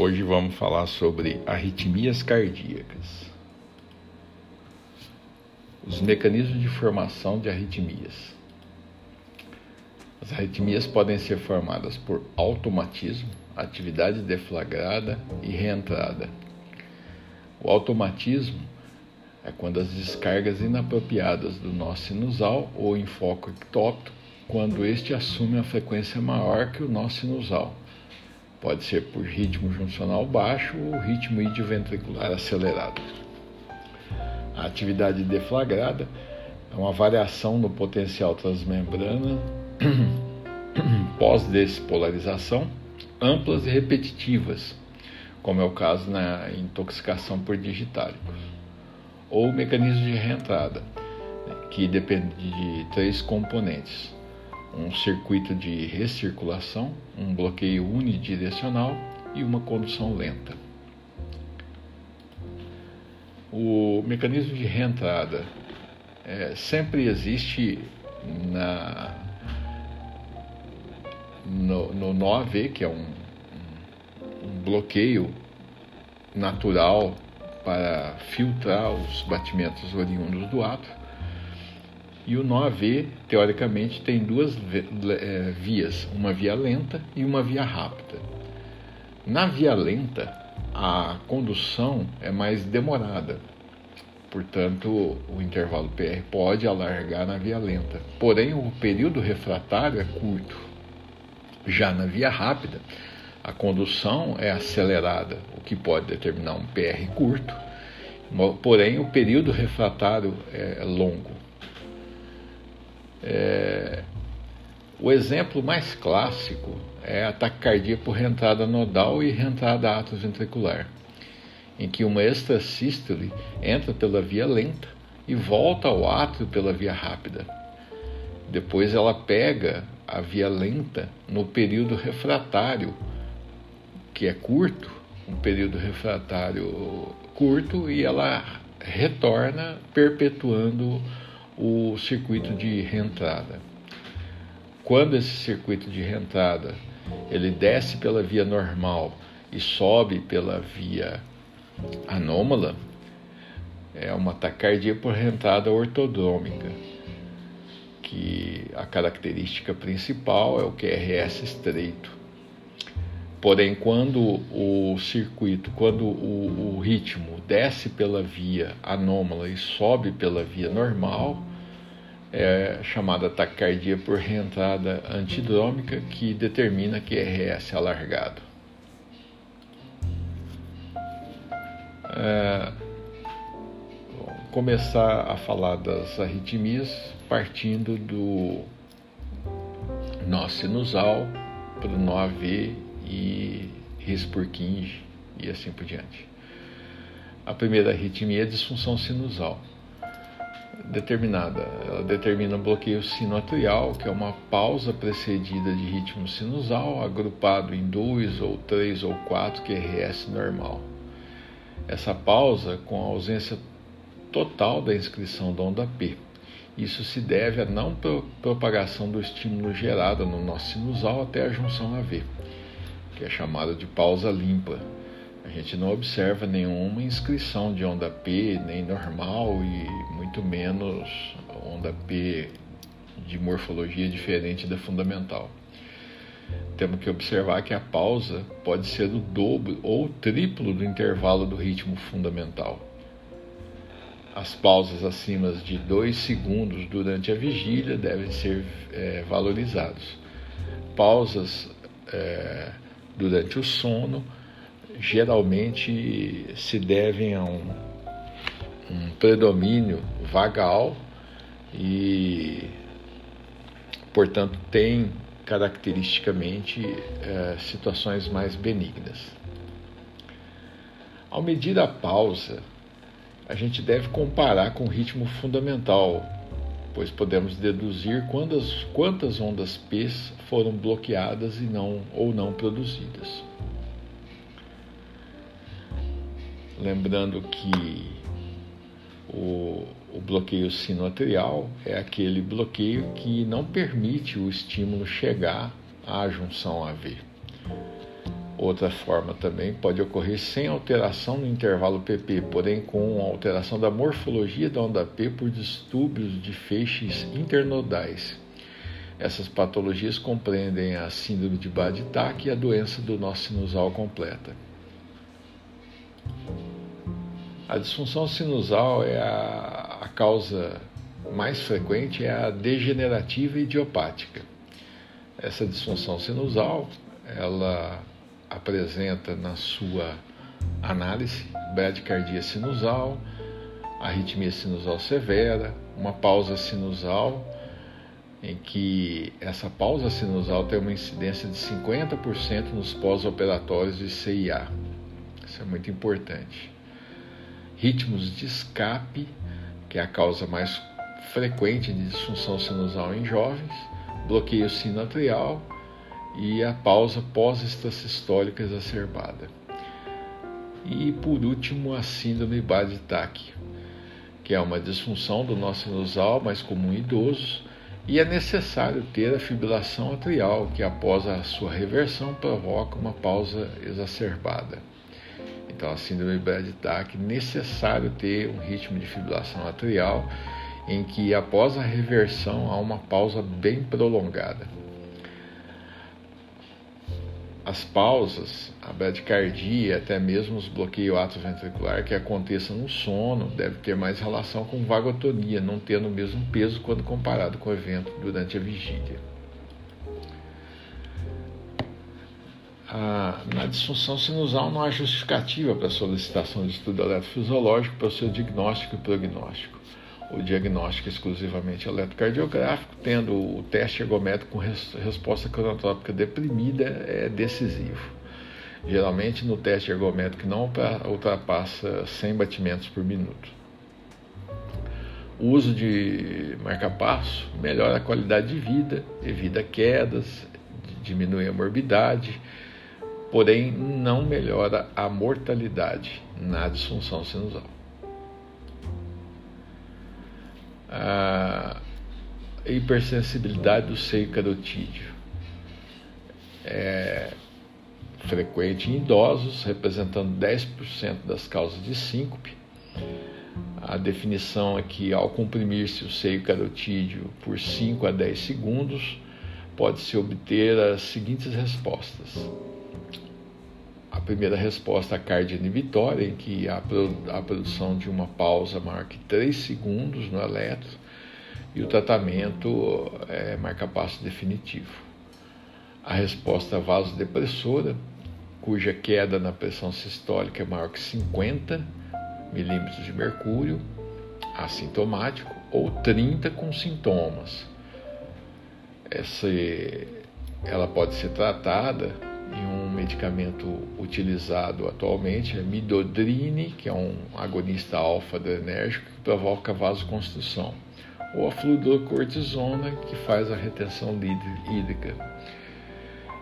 Hoje vamos falar sobre arritmias cardíacas. Os mecanismos de formação de arritmias. As arritmias podem ser formadas por automatismo, atividade deflagrada e reentrada. O automatismo é quando as descargas inapropriadas do nó sinusal ou em foco ectópico, quando este assume uma frequência maior que o nó sinusal Pode ser por ritmo juncional baixo ou ritmo idioventricular acelerado. A atividade deflagrada é uma variação no potencial transmembrana pós-despolarização, amplas e repetitivas, como é o caso na intoxicação por digitálicos, ou mecanismo de reentrada, que depende de três componentes: um circuito de recirculação, um bloqueio unidirecional e uma condução lenta. O mecanismo de reentrada é, sempre existe na, no, no NOAV, que é um, um bloqueio natural para filtrar os batimentos oriundos do ato e o nó AV, teoricamente, tem duas é, vias, uma via lenta e uma via rápida. Na via lenta, a condução é mais demorada, portanto, o intervalo PR pode alargar na via lenta, porém, o período refratário é curto. Já na via rápida, a condução é acelerada, o que pode determinar um PR curto, porém, o período refratário é longo. É, o exemplo mais clássico é ataque cardíaco por reentrada nodal e reentrada atroventricular, em que uma extrasístole entra pela via lenta e volta ao átrio pela via rápida. Depois ela pega a via lenta no período refratário, que é curto, um período refratário curto, e ela retorna perpetuando o circuito de reentrada. Quando esse circuito de reentrada ele desce pela via normal e sobe pela via anômala, é uma taquicardia por reentrada ortodrômica, que a característica principal é o QRS estreito. Porém, quando o circuito, quando o, o ritmo desce pela via anômala e sobe pela via normal, é chamada taquicardia por reentrada antidrômica, que determina QRS alargado. É, começar a falar das arritmias partindo do nó sinusal para o nó AV e His-Purkinje e assim por diante. A primeira arritmia é disfunção sinusal determinada. Ela determina bloqueio sinoatrial, que é uma pausa precedida de ritmo sinusal, agrupado em dois ou três ou quatro QRS normal. Essa pausa com a ausência total da inscrição da onda P. Isso se deve à não propagação do estímulo gerado no nosso sinusal até a junção AV, que é chamada de pausa limpa. A gente não observa nenhuma inscrição de onda P, nem normal e muito menos onda P de morfologia diferente da fundamental. Temos que observar que a pausa pode ser o dobro ou triplo do intervalo do ritmo fundamental. As pausas acima de 2 segundos durante a vigília devem ser é, valorizadas. Pausas é, durante o sono geralmente se devem a um, um predomínio vagal e, portanto, tem caracteristicamente é, situações mais benignas. Ao medir a pausa, a gente deve comparar com o ritmo fundamental, pois podemos deduzir quantas, quantas ondas P foram bloqueadas e não ou não produzidas. Lembrando que o, o bloqueio sinoatrial é aquele bloqueio que não permite o estímulo chegar à junção AV. Outra forma também pode ocorrer sem alteração no intervalo PP, porém com alteração da morfologia da onda P por distúrbios de feixes internodais. Essas patologias compreendem a síndrome de Baditak e a doença do nó sinusal completa. A disfunção sinusal é a, a causa mais frequente é a degenerativa idiopática. Essa disfunção sinusal, ela apresenta na sua análise bradicardia sinusal, arritmia sinusal severa, uma pausa sinusal, em que essa pausa sinusal tem uma incidência de 50% nos pós-operatórios de CIA. Isso é muito importante. Ritmos de escape, que é a causa mais frequente de disfunção sinusal em jovens, bloqueio sinoatrial, e a pausa pós-extrasistólica exacerbada. E por último, a síndrome Baditak, que é uma disfunção do nosso sinusal mais comum em idosos, e é necessário ter a fibrilação atrial, que após a sua reversão provoca uma pausa exacerbada. Então, a síndrome Braditac, necessário ter um ritmo de fibrilação atrial em que após a reversão há uma pausa bem prolongada as pausas, a bradicardia, até mesmo os bloqueios atroventricular que aconteçam no sono, deve ter mais relação com vagotonia, não tendo o mesmo peso quando comparado com o evento durante a vigília. Ah, na disfunção sinusal não há justificativa para a solicitação de estudo eletrofisiológico para o seu diagnóstico e prognóstico o diagnóstico exclusivamente eletrocardiográfico, tendo o teste ergométrico com res, resposta cronotrópica deprimida é decisivo. Geralmente no teste ergométrico não ultrapassa 100 batimentos por minuto. O uso de marca-passo melhora a qualidade de vida, evita quedas, diminui a morbidade, porém não melhora a mortalidade na disfunção sinusal. a hipersensibilidade do seio carotídeo. É frequente em idosos, representando 10% das causas de síncope. A definição é que, ao comprimir-se o seio carotídeo por 5 a 10 segundos, pode-se obter as seguintes respostas. A primeira resposta a cardio-inibitória, em que há a produção de uma pausa maior que 3 segundos no eletro, e o tratamento é marca-passo definitivo. A resposta vasodepressora, cuja queda na pressão sistólica é maior que 50 milímetros de mercúrio, assintomático, ou 30 com sintomas. Essa, ela pode ser tratada e um medicamento utilizado atualmente é midodrine, que é um agonista alfa-adrenérgico que provoca vasoconstrução, ou a fluorocortisona, que faz a retenção hídrica.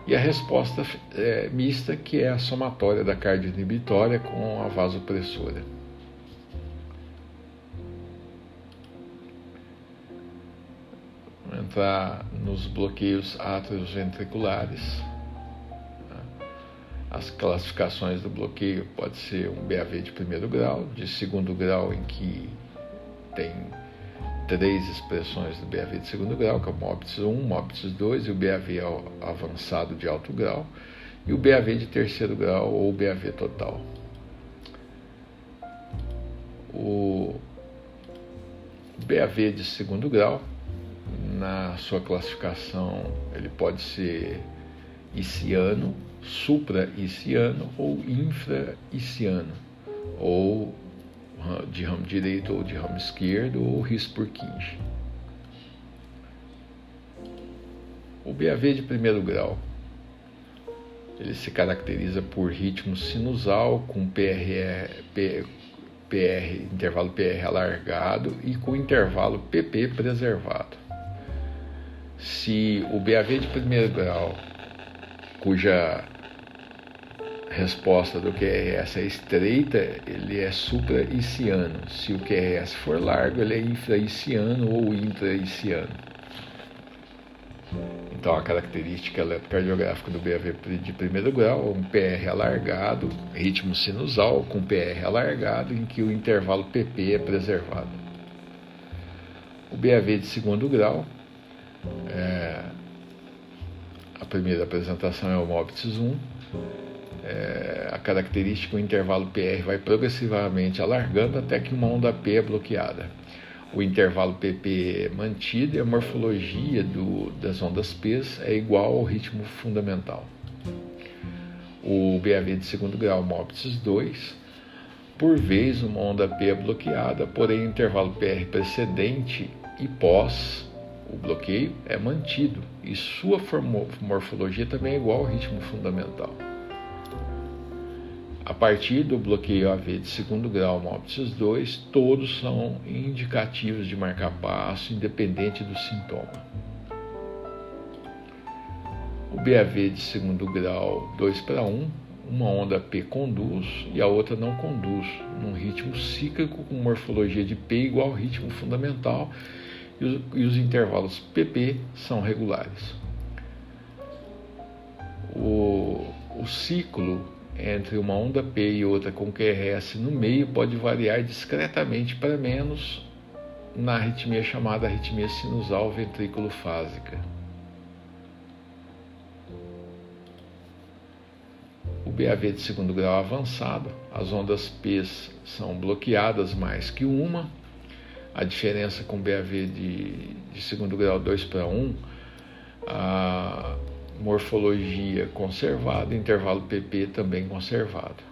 E a resposta é, mista, que é a somatória da cardioinibitória com a vasopressora. Entrar nos bloqueios ventriculares. As classificações do bloqueio pode ser um BAV de primeiro grau, de segundo grau em que tem três expressões do BAV de segundo grau, que é o MOPTS 1, MOPTS 2 e o BAV avançado de alto grau, e o BAV de terceiro grau ou BAV total. O BAV de segundo grau, na sua classificação, ele pode ser iciano, supra-iciano ou infra-iciano, ou de ramo direito ou de ramo esquerdo, ou Rispurkinje. O BAV de primeiro grau, ele se caracteriza por ritmo sinusal com PR, PR, intervalo PR alargado e com intervalo PP preservado. Se o BAV de primeiro grau, cuja resposta do QRS é estreita, ele é supra-iciano. Se o QRS for largo, ele é infra-iciano ou intra-iciano. Então, a característica eletrocardiográfica do BAV de primeiro grau é um PR alargado, ritmo sinusal com PR alargado, em que o intervalo PP é preservado. O BAV de segundo grau, é, a primeira apresentação é o MOPTIS 1, é, a característica, o intervalo PR vai progressivamente alargando até que uma onda P é bloqueada. O intervalo PP é mantido e a morfologia do, das ondas P é igual ao ritmo fundamental. O BAV de segundo grau MOPTIS 2, por vez uma onda P é bloqueada, porém o intervalo PR precedente e pós o bloqueio é mantido e sua morfologia também é igual ao ritmo fundamental. A partir do bloqueio AV de segundo grau MOPSIS 2, todos são indicativos de marcar passo, independente do sintoma. O BAV de segundo grau 2 para 1, uma onda P conduz e a outra não conduz, num ritmo cíclico com morfologia de P igual ao ritmo fundamental e os, e os intervalos PP são regulares. O, o ciclo entre uma onda P e outra com QRS no meio pode variar discretamente para menos na arritmia chamada arritmia sinusal ventrículo-fásica. O BAV de segundo grau avançado, as ondas P são bloqueadas mais que uma. A diferença com BAV de, de segundo grau 2 para 1, a, morfologia conservada, intervalo PP também conservado.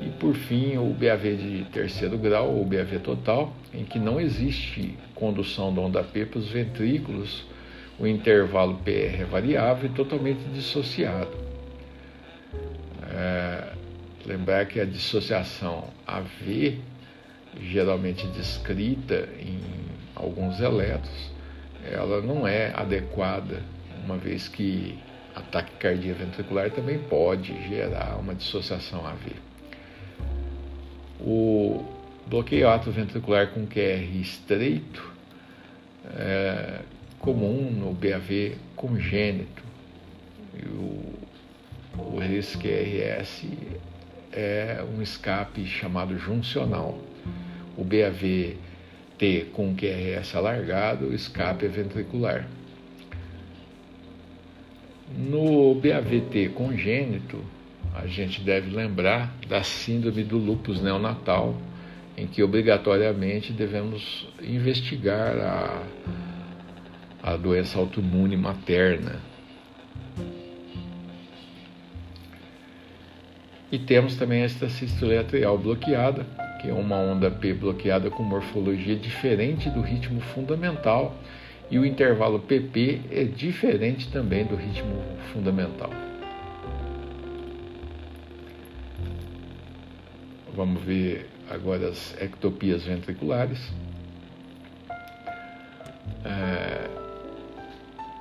E por fim, o BAV de terceiro grau, ou BAV total, em que não existe condução da onda P para os ventrículos, o intervalo PR é variável e totalmente dissociado. É, lembrar que a dissociação AV, geralmente descrita em alguns elétrons, ela não é adequada, uma vez que a taquicardia ventricular também pode gerar uma dissociação AV. O bloqueio atroventricular com QR estreito é comum no BAV congênito. E o, o RISC-RS é um escape chamado juncional. O BAV T com QRS alargado, escape ventricular. No BAVT congênito, a gente deve lembrar da síndrome do lúpus neonatal, em que obrigatoriamente devemos investigar a, a doença autoimune materna. E temos também a estacístole atrial bloqueada, que é uma onda P bloqueada com morfologia diferente do ritmo fundamental, e o intervalo PP é diferente também do ritmo fundamental. Vamos ver agora as ectopias ventriculares. É,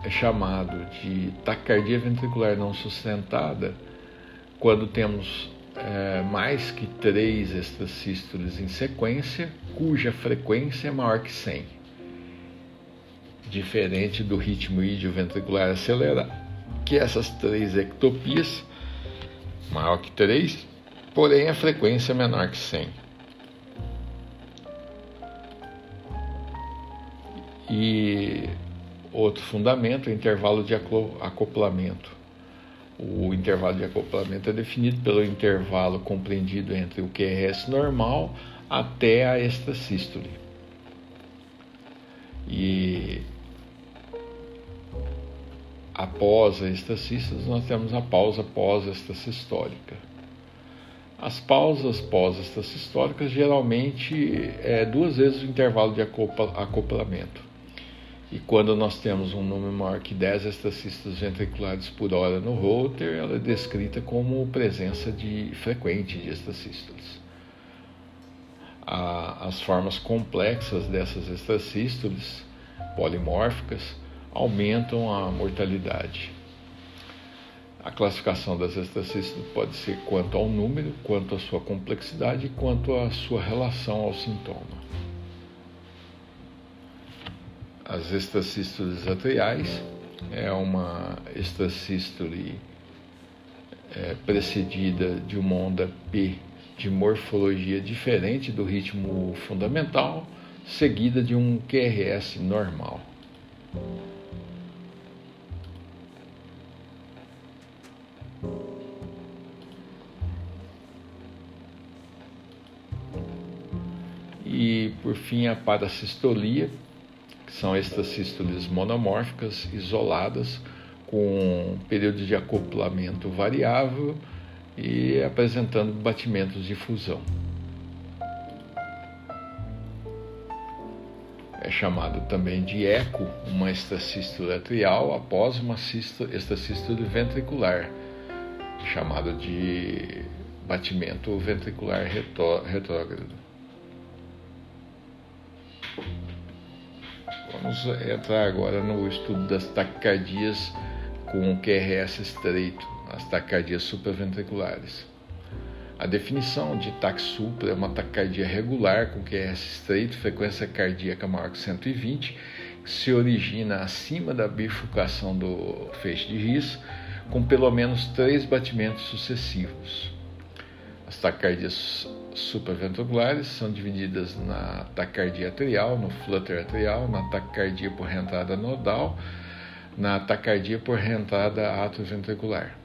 é chamado de taquicardia ventricular não sustentada quando temos é, mais que três extrasístoles em sequência, cuja frequência é maior que 100. Diferente do ritmo idioventricular acelerado, que essas três ectopias, maior que 3, porém a frequência é menor que 100. E outro fundamento, o intervalo de acoplamento o intervalo de acoplamento é definido pelo intervalo compreendido entre o QRS normal até a extrasístole. E após a extrasístole, nós temos a pausa pós-extrasistólica. As pausas pós-extrasistólicas geralmente é duas vezes o intervalo de acoplamento. E quando nós temos um número maior que 10 estacistas ventriculares por hora no Holter, ela é descrita como presença de frequente de estacistas. As formas complexas dessas extrasístoles polimórficas aumentam a mortalidade. A classificação das extrasístoles pode ser quanto ao número, quanto à sua complexidade e quanto à sua relação ao sintoma. As extrasístoles atriais é uma extrasístole é, precedida de uma onda P de morfologia diferente do ritmo fundamental, seguida de um QRS normal. E por fim a paracistolia, que são estas sístoles monomórficas isoladas com um período de acoplamento variável e apresentando batimentos de fusão. É chamado também de eco uma extracístole atrial após uma extracístole ventricular, chamado de batimento ventricular retrógrado. Vamos entrar agora no estudo das taquicardias com o QRS estreito, as taquicardias supraventriculares. A definição de TAC supra é uma taquicardia regular com QRS estreito, frequência cardíaca maior que 120, que se origina acima da bifurcação do feixe de His, com pelo menos três batimentos sucessivos. As taquicardias supraventriculares são divididas na taquicardia atrial, no flutter atrial, na taquicardia por reentrada nodal, na taquicardia por reentrada atroventricular.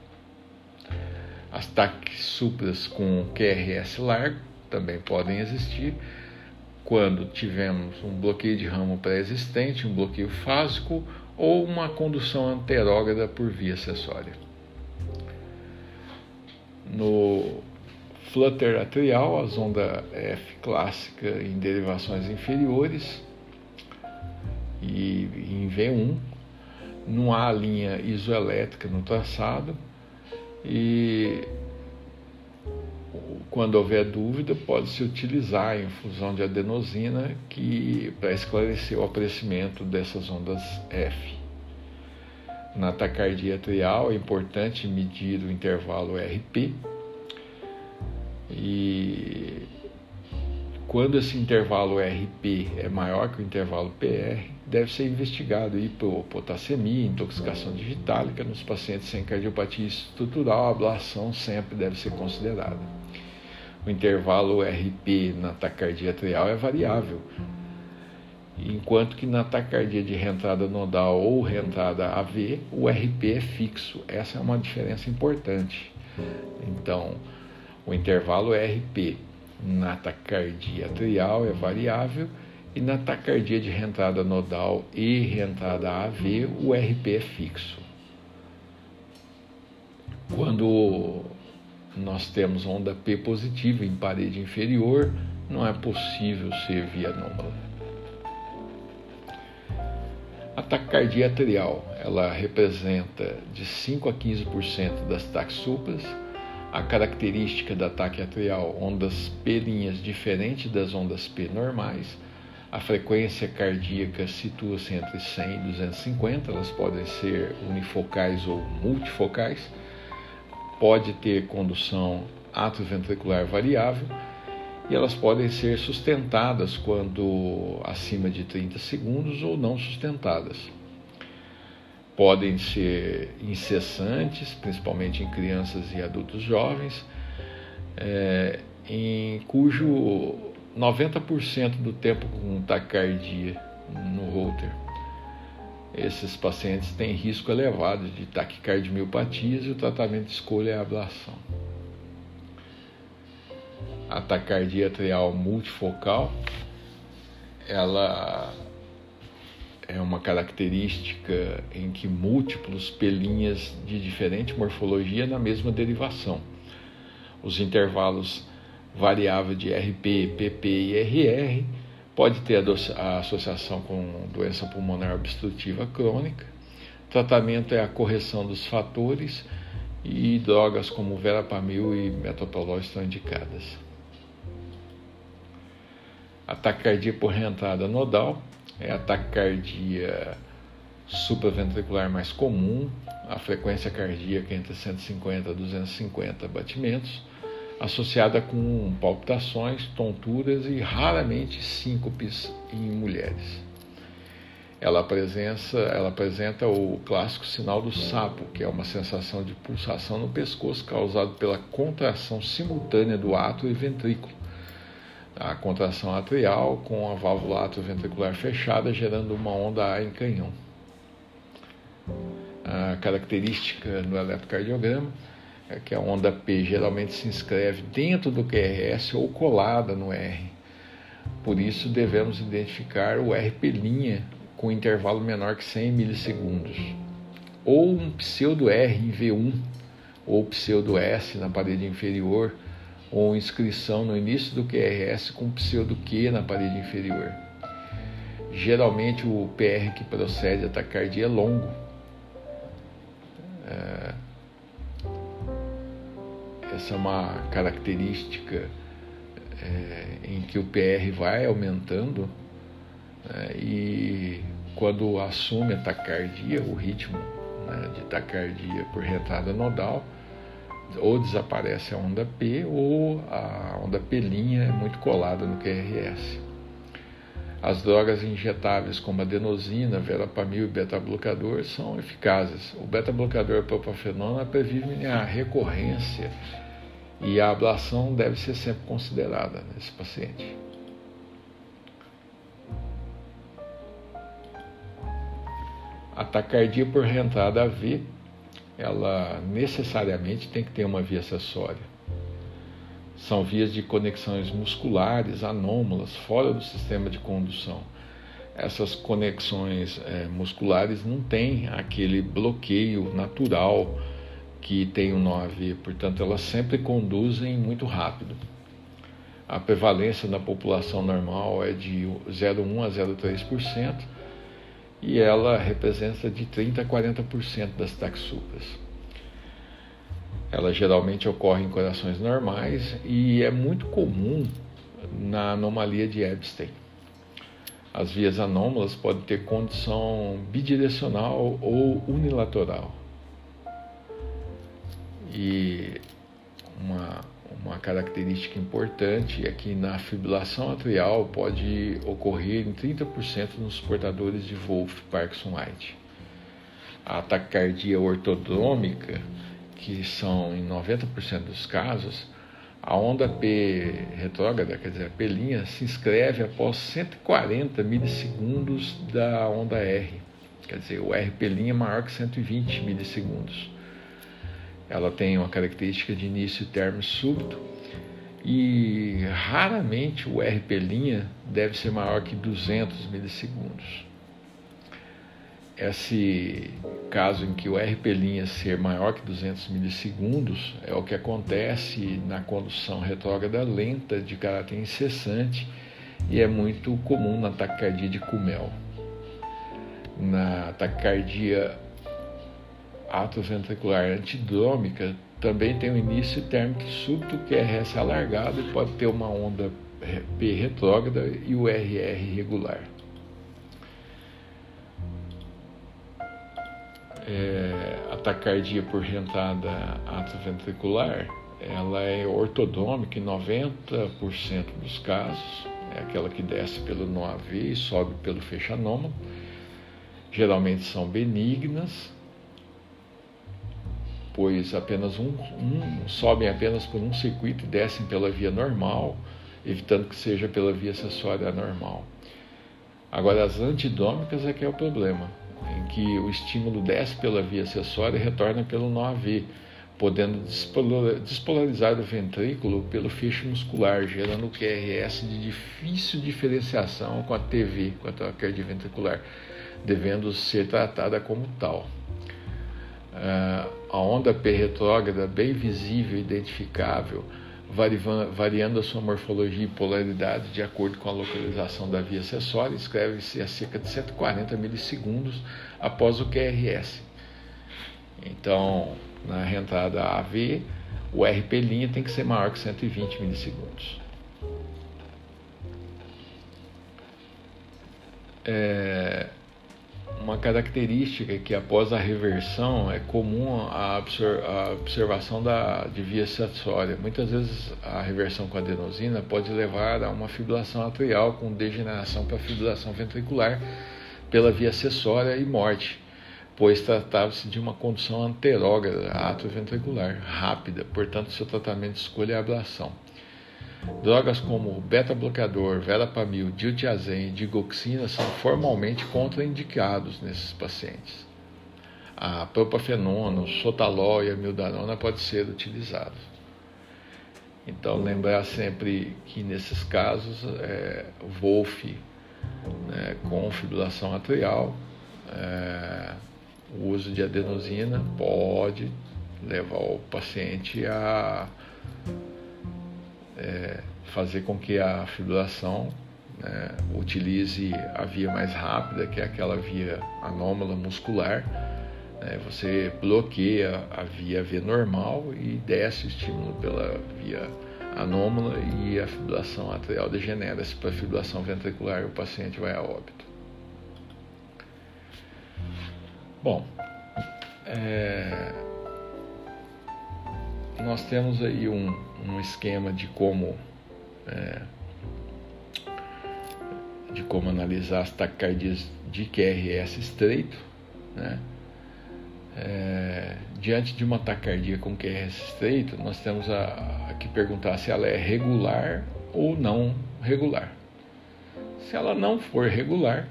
As taques supras com QRS largo também podem existir quando tivermos um bloqueio de ramo pré-existente, um bloqueio fásico ou uma condução anterógrada por via acessória. No flutter atrial, a sonda F clássica em derivações inferiores e em V1 não há linha isoelétrica no traçado e quando houver dúvida pode-se utilizar a infusão de adenosina que para esclarecer o aparecimento dessas ondas F. Na taquicardia atrial é importante medir o intervalo RP e quando esse intervalo RP é maior que o intervalo PR, deve ser investigado hipopotassemia, intoxicação digitálica nos pacientes sem cardiopatia estrutural, a ablação sempre deve ser considerada. O intervalo RP na taquicardia atrial é variável, enquanto que na taquicardia de reentrada nodal ou reentrada AV, o RP é fixo. Essa é uma diferença importante. Então, o intervalo RP na taquicardia atrial é variável e na taquicardia de reentrada nodal e reentrada AV, o RP é fixo. Quando nós temos onda P positiva em parede inferior, não é possível ser via anômala. A taquicardia atrial, ela representa de 5 a 15% das taxupas. A característica da ataque atrial, ondas P linhas diferentes das ondas P normais, a frequência cardíaca situa-se entre 100 e 250, elas podem ser unifocais ou multifocais. Pode ter condução atroventricular variável e elas podem ser sustentadas quando acima de 30 segundos ou não sustentadas. Podem ser incessantes, principalmente em crianças e adultos jovens, é, em cujo 90% do tempo com taquicardia no holter. Esses pacientes têm risco elevado de taquicardiomiopatia e o tratamento de escolha é a ablação. A taquicardia atrial multifocal, ela é uma característica em que múltiplos pelinhas de diferente morfologia na mesma derivação. Os intervalos variável de RP, PP e RR, pode ter a associação com doença pulmonar obstrutiva crônica. O tratamento é a correção dos fatores e drogas como verapamil e metoprolol estão indicadas. A taquicardia por reentrada nodal é a taquicardia supraventricular mais comum, a frequência cardíaca entre 150 a 250 batimentos associada com palpitações, tonturas e raramente síncopes em mulheres. ela apresenta, ela apresenta o clássico sinal do sapo, que é uma sensação de pulsação no pescoço causado pela contração simultânea do átrio e ventrículo. A contração atrial com a válvula atrioventricular fechada, gerando uma onda A em canhão. A característica no eletrocardiograma é que a onda P geralmente se inscreve dentro do QRS ou colada no R. Por isso devemos identificar o RP' com intervalo menor que 100 milissegundos, ou um pseudo R em V1, ou pseudo S na parede inferior, ou inscrição no início do QRS com pseudo Q na parede inferior. Geralmente o PR que procede a taquicardia é longo. É... Essa é uma característica é, em que o PR vai aumentando né, e quando assume a taquicardia, o ritmo né, de taquicardia por retada nodal, ou desaparece a onda P ou a onda P' é muito colada no QRS. As drogas injetáveis como adenosina, verapamil e beta-blocador são eficazes. O beta-blocador propafenona previne a recorrência e a ablação deve ser sempre considerada nesse paciente. A taquicardia por reentrada AV, ela necessariamente tem que ter uma via acessória. São vias de conexões musculares anômalas fora do sistema de condução. Essas conexões é, musculares não têm aquele bloqueio natural que tem o nó AV, portanto, elas sempre conduzem muito rápido. A prevalência na população normal é de 0,1 a 0,3% e ela representa de 30 a 40% das taxupas. Ela geralmente ocorre em corações normais e é muito comum na anomalia de Epstein. As vias anômalas podem ter condição bidirecional ou unilateral. E uma uma característica importante é que na fibrilação atrial pode ocorrer em 30% nos portadores de Wolff Parkinson White. A taquicardia ortodrômica, que são em 90% dos casos, a onda P retrógrada, quer dizer, a P', se inscreve após 140 milissegundos da onda R. Quer dizer, o RP' é maior que 120 milissegundos. Ela tem uma característica de início e término súbito e raramente o RP' deve ser maior que 200 milissegundos. Esse caso em que o RP' ser maior que 200 milissegundos é o que acontece na condução retrógrada lenta de caráter incessante e é muito comum na taquicardia de Kumel. Na taquicardia atroventricular antidrômica também tem o início térmico súbito, que é RS alargado e pode ter uma onda P retrógrada e o RR regular. É, a taquicardia por rentada atroventricular ela é ortodômica em 90% dos casos, é aquela que desce pelo nó AV e sobe pelo fechanômalo. Geralmente são benignas, pois apenas um, um, sobem apenas por um circuito e descem pela via normal, evitando que seja pela via acessória normal. Agora, as antidômicas é que é o problema, em que o estímulo desce pela via acessória e retorna pelo nó AV, podendo despolarizar o ventrículo pelo feixe muscular, gerando o QRS de difícil diferenciação com a TV, com a taquicardia ventricular, devendo ser tratada como tal. Uh, a onda P retrógrada, bem visível e identificável, variando a sua morfologia e polaridade de acordo com a localização da via acessória, escreve-se a cerca de 140 milissegundos após o QRS. Então, na reentrada AV, o RP' tem que ser maior que 120 milissegundos. É, característica que após a reversão é comum a, observação da, de via acessória. Muitas vezes a reversão com adenosina pode levar a uma fibrilação atrial com degeneração para fibrilação ventricular pela via acessória e morte, pois tratava-se de uma condução anterógrada atroventricular, rápida, portanto, seu tratamento escolha é a ablação. Drogas como beta-bloqueador, verapamil, diltiazem e digoxina são formalmente contraindicados nesses pacientes. A propafenona, o sotalol e a mildarona podem ser utilizados. Então, lembrar sempre que nesses casos, é, Wolf né, com fibrilação atrial, é, o uso de adenosina pode levar o paciente a é, fazer com que a fibrilação né, utilize a via mais rápida, que é aquela via anômala muscular. Né, você bloqueia a via via normal e desce o estímulo pela via anômala e a fibrilação atrial degenera-se para a fibrilação ventricular o paciente vai a óbito. Bom, é, nós temos aí um, um esquema de como é, de como analisar as taquicardias de QRS estreito, né? É, diante de uma taquicardia com QRS estreito, nós temos a, a que perguntar se ela é regular ou não regular. Se ela não for regular,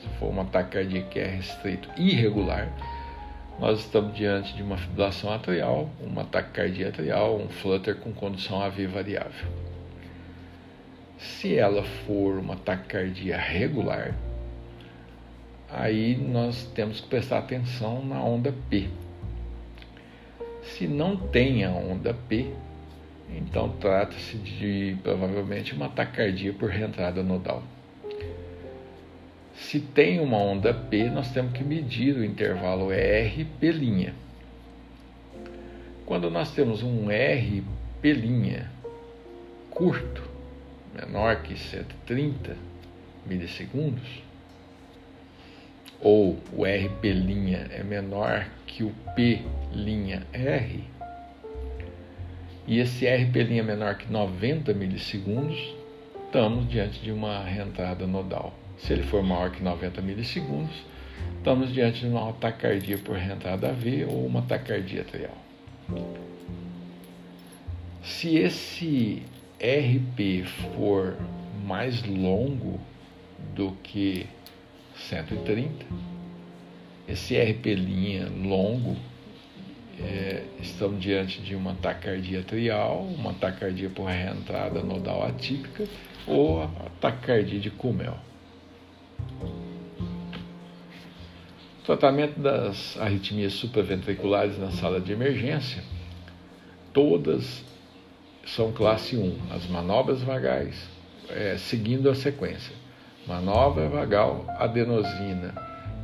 se for uma taquicardia QRS estreito irregular, nós estamos diante de uma fibrilação atrial, uma taquicardia atrial, um flutter com condução AV variável. Se ela for uma taquicardia regular, aí nós temos que prestar atenção na onda P. Se não tem a onda P, então trata-se de provavelmente uma taquicardia por reentrada nodal. Se tem uma onda P, nós temos que medir o intervalo R P'. Quando nós temos um R P' curto, menor que 130 milissegundos, ou o RP' é menor que o P' R, e esse RP' é menor que 90 milissegundos, estamos diante de uma reentrada nodal. Se ele for maior que 90 milissegundos, estamos diante de uma taquicardia por reentrada AV ou uma taquicardia atrial. Se esse RP for mais longo do que 130, esse RP linha longo, é, estamos diante de uma taquicardia atrial, uma taquicardia por reentrada nodal atípica ou a taquicardia de Kummel. Tratamento das arritmias supraventriculares na sala de emergência, todas são classe 1, as manobras vagais, é, seguindo a sequência. Manobra vagal, adenosina,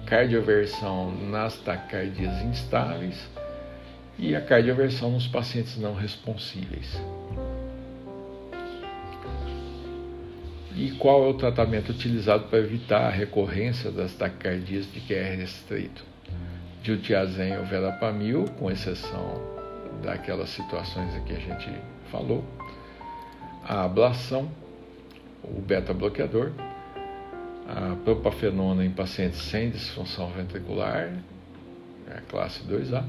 cardioversão nas taquicardias instáveis e a cardioversão nos pacientes não responsíveis. E qual é o tratamento utilizado para evitar a recorrência das taquicardias de QR estreito? Diltiazem ou verapamil, com exceção daquelas situações que a gente falou. A ablação, o beta-bloqueador, a propafenona em pacientes sem disfunção ventricular, é a classe 2A,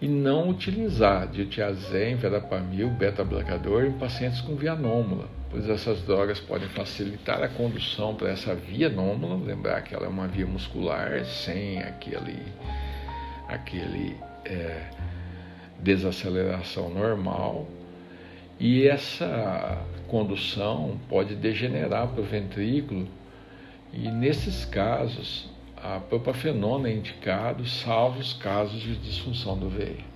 e não utilizar diltiazem, verapamil, beta-bloqueador em pacientes com via anômala, pois essas drogas podem facilitar a condução para essa via anômala, lembrar que ela é uma via muscular sem aquele, aquele é, desaceleração normal, e essa condução pode degenerar para o ventrículo, e nesses casos a propafenona é indicado, salvo os casos de disfunção do veio.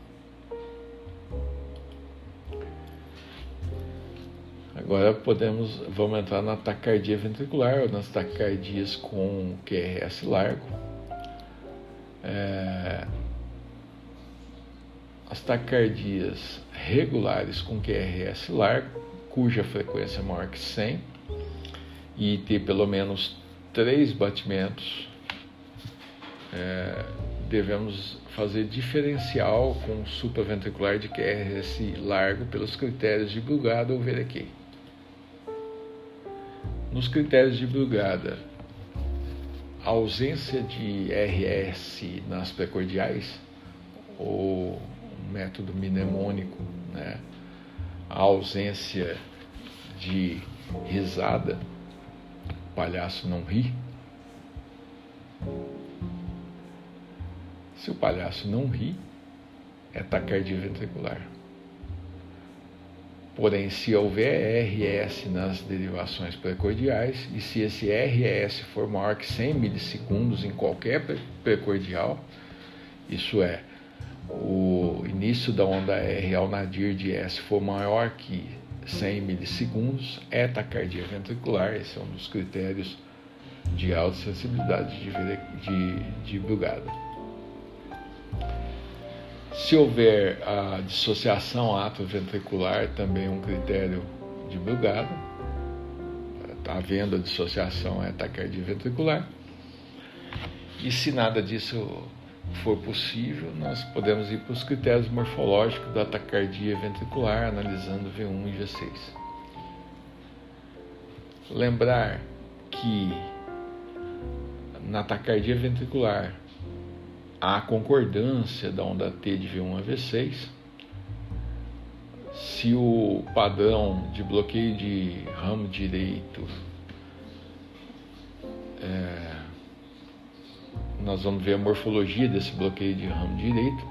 Agora podemos, vamos entrar na taquicardia ventricular ou nas taquicardias com QRS largo. É, as taquicardias regulares com QRS largo, cuja frequência é maior que 100 e ter pelo menos três batimentos, é, devemos fazer diferencial com supraventricular de QRS largo pelos critérios de Brugada ou Verequei. Nos critérios de Brugada, a ausência de RS nas precordiais, ou método mnemônico, né? a ausência de risada, o palhaço não ri. Se o palhaço não ri, é taquicardia ventricular. Porém, se houver RS nas derivações precordiais e se esse RS for maior que 100 milissegundos em qualquer precordial, isso é, o início da onda R ao nadir de S for maior que 100 milissegundos, é taquicardia ventricular. Esse é um dos critérios de alta sensibilidade de, de, de. Se houver a dissociação ato-ventricular, também é um critério de Brugada. Está havendo a dissociação é ventricular. E se nada disso for possível, nós podemos ir para os critérios morfológicos da taquicardia ventricular, analisando V1 e V6. Lembrar que na taquicardia ventricular a concordância da onda T de V1 a V6, se o padrão de bloqueio de ramo direito é, nós vamos ver a morfologia desse bloqueio de ramo direito,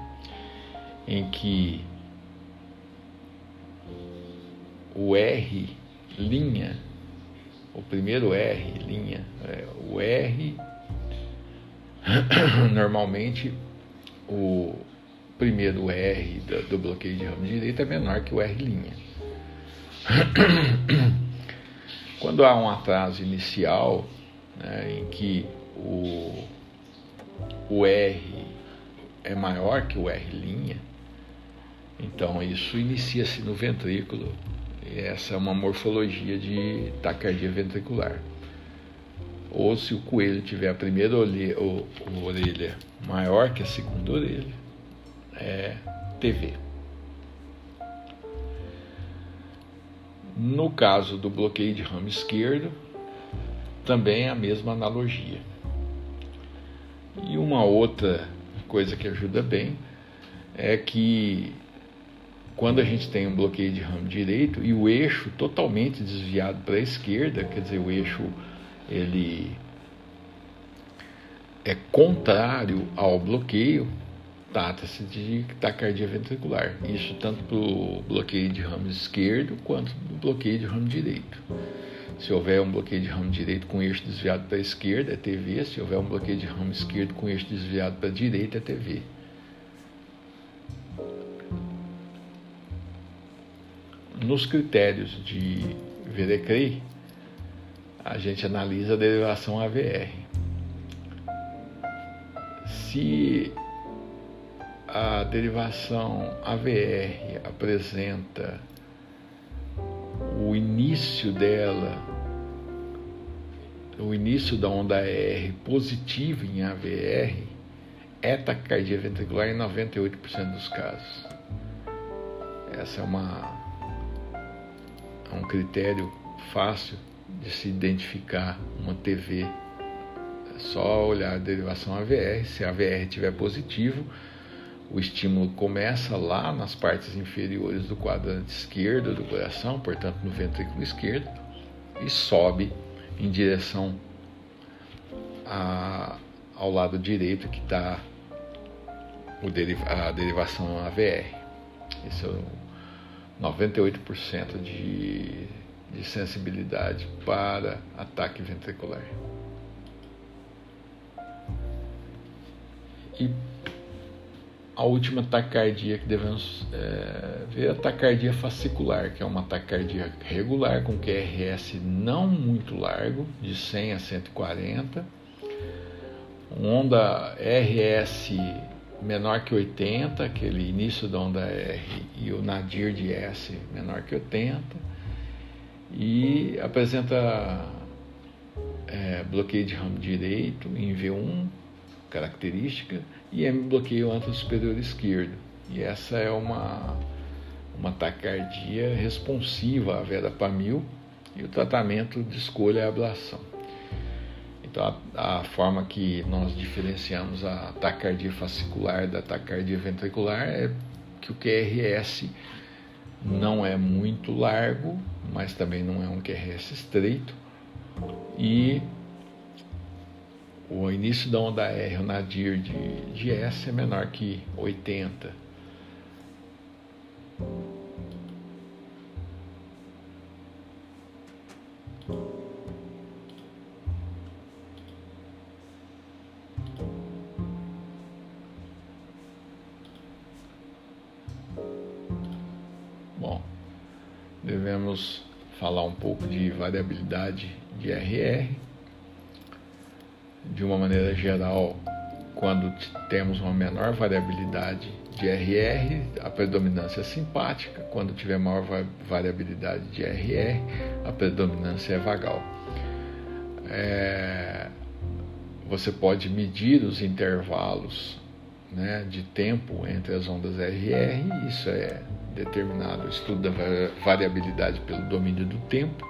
em que o R linha, o primeiro R linha, é, o R Normalmente, o primeiro R do bloqueio de ramo direito é menor que o R'. Quando há um atraso inicial, né, em que o, o R é maior que o R', então isso inicia-se no ventrículo. E essa é uma morfologia de taquicardia ventricular ou se o coelho tiver a primeira orelha, ou, orelha maior que a segunda orelha, é TV. No caso do bloqueio de ramo esquerdo, também é a mesma analogia. E uma outra coisa que ajuda bem é que quando a gente tem um bloqueio de ramo direito e o eixo totalmente desviado para a esquerda, quer dizer, o eixo ele é contrário ao bloqueio, trata-se de taquicardia ventricular. Isso tanto para o bloqueio de ramo esquerdo quanto para o bloqueio de ramo direito. Se houver um bloqueio de ramo direito com eixo desviado para a esquerda, é TV. Se houver um bloqueio de ramo esquerdo com eixo desviado para a direita, é TV. Nos critérios de Verecrey, a gente analisa a derivação AVR. Se a derivação AVR apresenta o início dela, o início da onda R positivo em AVR, é taquicardia ventricular em 98% dos casos. Essa é uma é um critério fácil de se identificar uma TV. É só olhar a derivação AVR. Se a AVR estiver positivo, o estímulo começa lá nas partes inferiores do quadrante esquerdo do coração, portanto no ventrículo esquerdo, e sobe em direção a, ao lado direito que está a derivação AVR. Esse é o 98% de de sensibilidade para ataque ventricular. E a última taquicardia que devemos é, ver é a taquicardia fascicular, que é uma taquicardia regular com QRS não muito largo, de 100 a 140, onda RS menor que 80, aquele início da onda R, e o nadir de S menor que 80, e apresenta é, bloqueio de ramo direito em V1, característica, e M bloqueio superior esquerdo. E essa é uma, uma taquicardia responsiva à verapamil e o tratamento de escolha é a ablação. Então, a, a, forma que nós diferenciamos a taquicardia fascicular da taquicardia ventricular é que o QRS não é muito largo, mas também não é um QRS estreito. E o início da onda R, o nadir de, de S, é menor que 80. Devemos falar um pouco de variabilidade de RR. De uma maneira geral, quando temos uma menor variabilidade de RR, a predominância é simpática. Quando tiver maior variabilidade de RR, a predominância é vagal. É, você pode medir os intervalos né, de tempo entre as ondas RR, isso é determinado, estudo da variabilidade pelo domínio do tempo,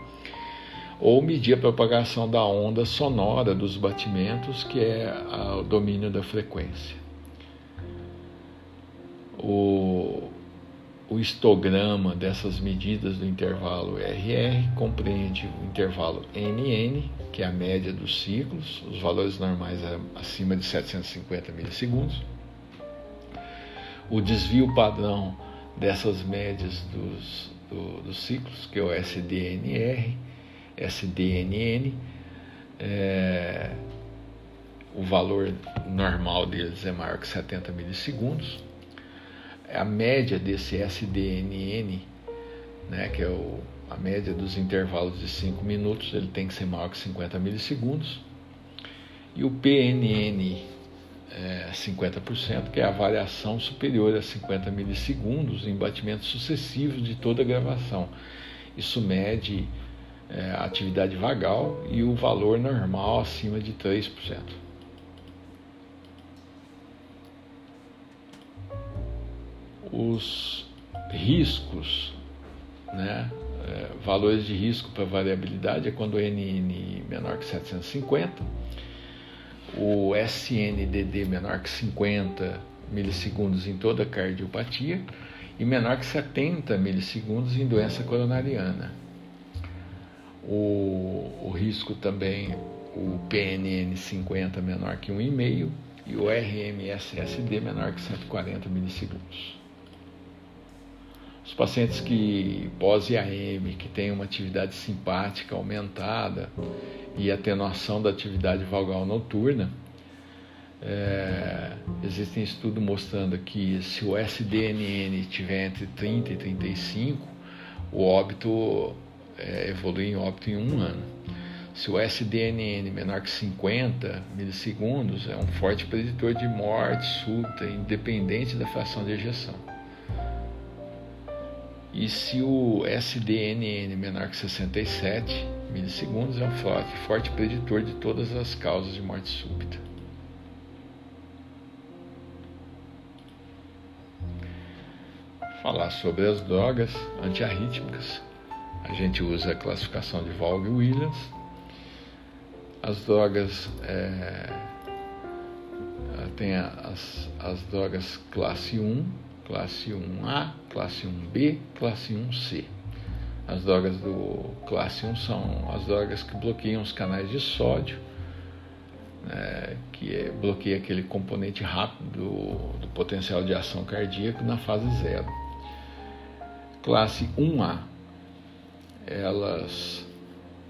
ou medir a propagação da onda sonora dos batimentos, que é o domínio da frequência. O, o histograma dessas medidas do intervalo RR compreende o intervalo NN, que é a média dos ciclos, os valores normais é acima de 750 milissegundos. O desvio padrão dessas médias dos, do, dos ciclos, que é o SDNR, SDNN, é, o valor normal deles é maior que 70 milissegundos. A média desse SDNN, né, que é o, a média dos intervalos de 5 minutos, ele tem que ser maior que 50 milissegundos. E o PNN é, 50%, que é a variação superior a 50 milissegundos em batimentos sucessivos de toda a gravação. Isso mede é, a atividade vagal e o valor normal acima de 3%. Os riscos, né, é, valores de risco para variabilidade é quando NN menor que 750 o SNDD menor que 50 milissegundos em toda cardiopatia e menor que 70 milissegundos em doença coronariana. O, o risco também, o PNN 50 menor que 1,5 e o RMSSD menor que 140 milissegundos. Os pacientes que pós-IAM, que têm uma atividade simpática aumentada e atenuação da atividade valgal noturna, é, existem estudos mostrando que se o SDNN estiver entre 30 e 35, o óbito é, evolui em óbito em um ano. Se o SDNN menor que 50 milissegundos, é um forte preditor de morte súbita, independente da fração de ejeção. E se o SDNN menor que 67 milissegundos é um forte, forte preditor de todas as causas de morte súbita. Falar sobre as drogas antiarrítmicas. A gente usa a classificação de Vaughan-Williams. As drogas é, tem as, as drogas classe 1, classe 1A, classe 1B, classe 1C. As drogas do classe 1 são as drogas que bloqueiam os canais de sódio, né, que é, bloqueia aquele componente rápido do, potencial de ação cardíaco na fase zero. Classe 1A, elas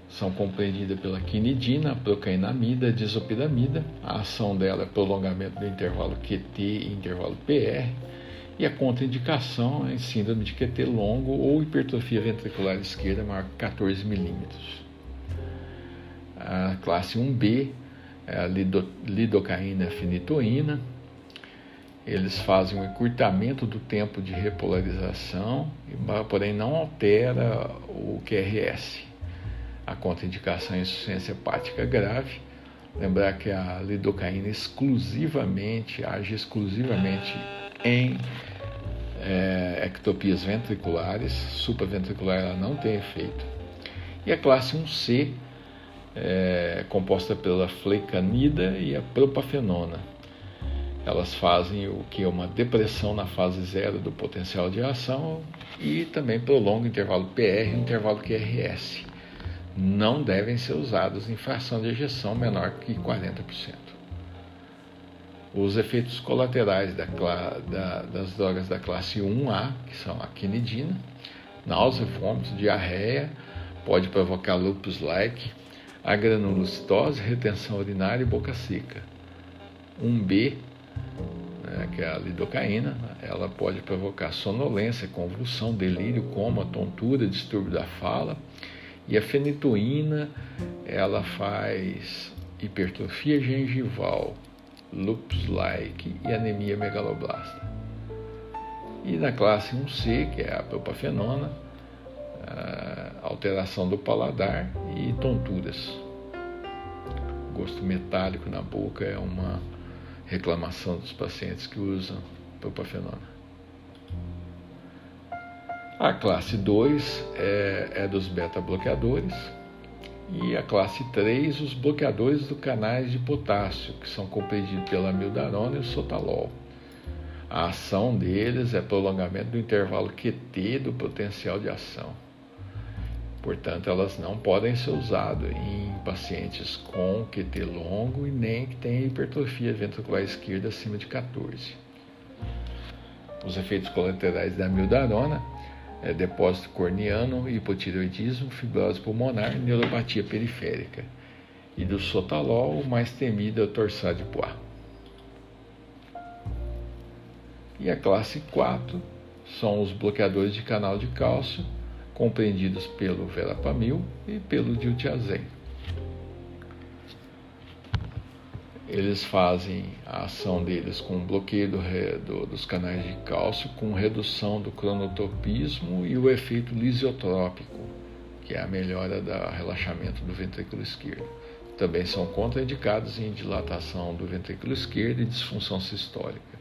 são compreendidas pela quinidina, procainamida, disopiramida. A ação dela é prolongamento do intervalo QT e intervalo PR e a contraindicação é síndrome de QT longo ou hipertrofia ventricular esquerda maior que 14 milímetros. A classe 1B é a lidocaína fenitoína. Eles fazem um encurtamento do tempo de repolarização, porém não altera o QRS. A contraindicação é insuficiência hepática grave. Lembrar que a lidocaína exclusivamente age exclusivamente em é, ectopias ventriculares, supraventricular ela não tem efeito. E a classe 1C é composta pela flecanida e a propafenona. Elas fazem o que é uma depressão na fase zero do potencial de ação e também prolongam o intervalo PR e o intervalo QRS. Não devem ser usados em fração de ejeção menor que 40%. Os efeitos colaterais da, da, das drogas da classe 1A, que são a quinidina, náusea, vômito, diarreia, pode provocar lupus-like, a granulocitose, retenção urinária e boca seca. 1B, né, que é a lidocaína, ela pode provocar sonolência, convulsão, delírio, coma, tontura, distúrbio da fala. E a fenitoína, ela faz hipertrofia gengival, lupus-like e anemia megaloblasta. E na classe 1C, que é a propafenona, alteração do paladar e tonturas. Gosto metálico na boca é uma reclamação dos pacientes que usam propafenona. A classe 2 é, é dos beta-bloqueadores e a classe 3 os bloqueadores do canais de potássio, que são compreendidos pela mildarona e o sotalol. A ação deles é prolongamento do intervalo QT do potencial de ação. Portanto, elas não podem ser usadas em pacientes com QT longo e nem que tenham hipertrofia ventricular esquerda acima de 14. Os efeitos colaterais da mildarona é depósito corneano, hipotireoidismo, fibrose pulmonar, neuropatia periférica. E do sotalol, o mais temido é o torsade de Poix. E a classe 4 são os bloqueadores de canal de cálcio, compreendidos pelo verapamil e pelo diltiazem. Eles fazem a ação deles com bloqueio do, do, dos canais de cálcio, com redução do cronotropismo e o efeito lisiotrópico, que é a melhora do relaxamento do ventrículo esquerdo. Também são contraindicados em dilatação do ventrículo esquerdo e disfunção sistólica.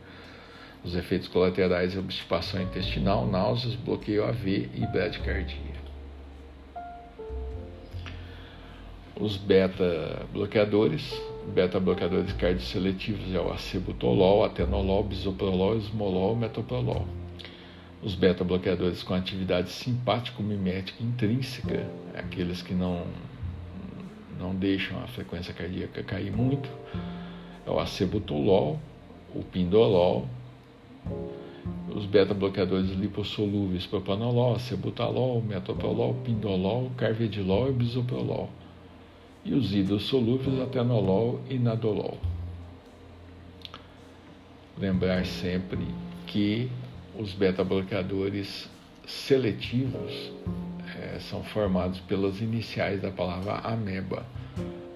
Os efeitos colaterais é obstipação intestinal, náuseas, bloqueio AV e bradicardia. Os beta-bloqueadores, beta-bloqueadores cardioseletivos é o acebutolol, atenolol, bisoprolol, esmolol, metoprolol. Os beta-bloqueadores com atividade simpático-mimética intrínseca, aqueles que não, não deixam a frequência cardíaca cair muito, é o acebutolol, o pindolol, os beta-bloqueadores lipossolúveis, propanolol, cebutalol, metoprolol, pindolol, carvedilol e bisoprolol. E os hidrossolúveis, atenolol e nadolol. Lembrar sempre que os beta-bloqueadores seletivos é, são formados pelas iniciais da palavra ameba.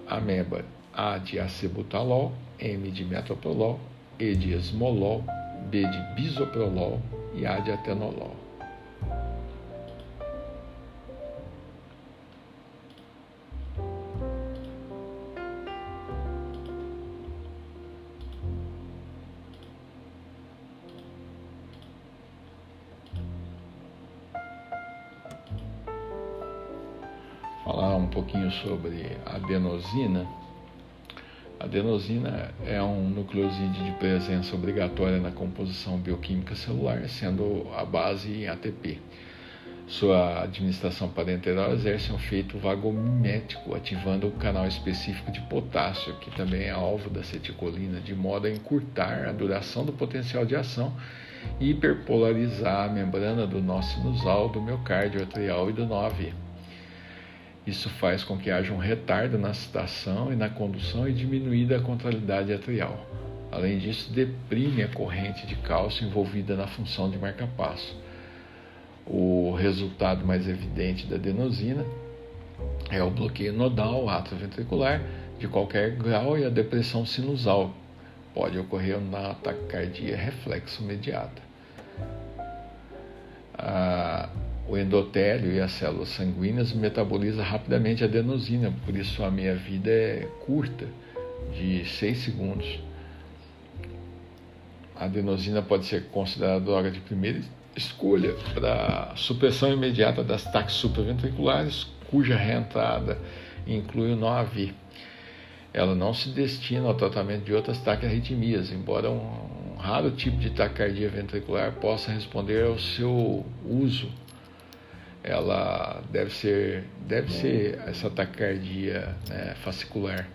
Ameba, A de acebutalol, M de metoprolol, E de esmolol, B de bisoprolol e A de atenolol. Falar um pouquinho sobre adenosina. A adenosina é um nucleosídeo de presença obrigatória na composição bioquímica celular, sendo a base em ATP. Sua administração parenteral exerce um efeito vagomimético, ativando o canal específico de potássio, que também é alvo da acetilcolina, de modo a encurtar a duração do potencial de ação e hiperpolarizar a membrana do nó sinusal, do miocárdio atrial e do nó AV. Isso faz com que haja um retardo na citação e na condução e diminuída a contralidade atrial. Além disso, deprime a corrente de cálcio envolvida na função de marca-passo. O resultado mais evidente da adenosina é o bloqueio nodal atroventricular de qualquer grau e a depressão sinusal. Pode ocorrer na taquicardia reflexo imediata. A o endotélio e as células sanguíneas metabolizam rapidamente a adenosina, por isso a minha vida é curta, de 6 segundos. A adenosina pode ser considerada droga de primeira escolha para supressão imediata das taxas supraventriculares, cuja reentrada inclui o NOAV. Ela não se destina ao tratamento de outras taquiarritmias, embora um raro tipo de taquicardia ventricular possa responder ao seu uso. Ela deve ser, deve ser essa taquicardia né, fascicular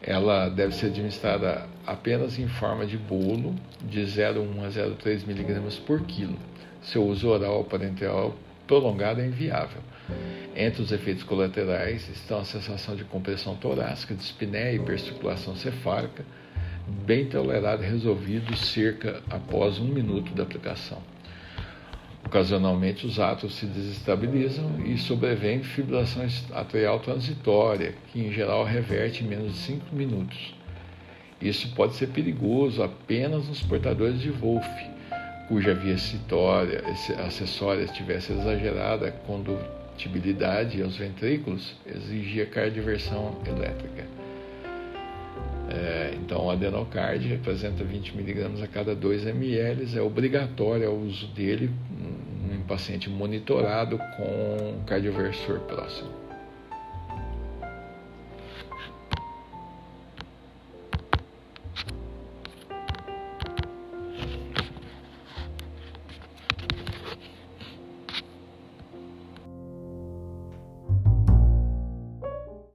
ela deve ser administrada apenas em forma de bolo de 0,1 a 0,3 mg por quilo. Seu uso oral parenteral prolongado é inviável. Entre os efeitos colaterais estão a sensação de compressão torácica, dispneia e hipercirculação cefálica, bem tolerado e resolvido cerca após um minuto da aplicação. Ocasionalmente, os átomos se desestabilizam e sobrevém fibrilação atrial transitória, que em geral reverte em menos de 5 minutos. Isso pode ser perigoso apenas nos portadores de Wolff, cuja via citória, acessória estivesse exagerada, a condutibilidade aos ventrículos exigia cardioversão elétrica. É, então, o adenocard representa 20 mg a cada 2 ml, é obrigatório o uso dele em paciente monitorado com cardioversor próximo.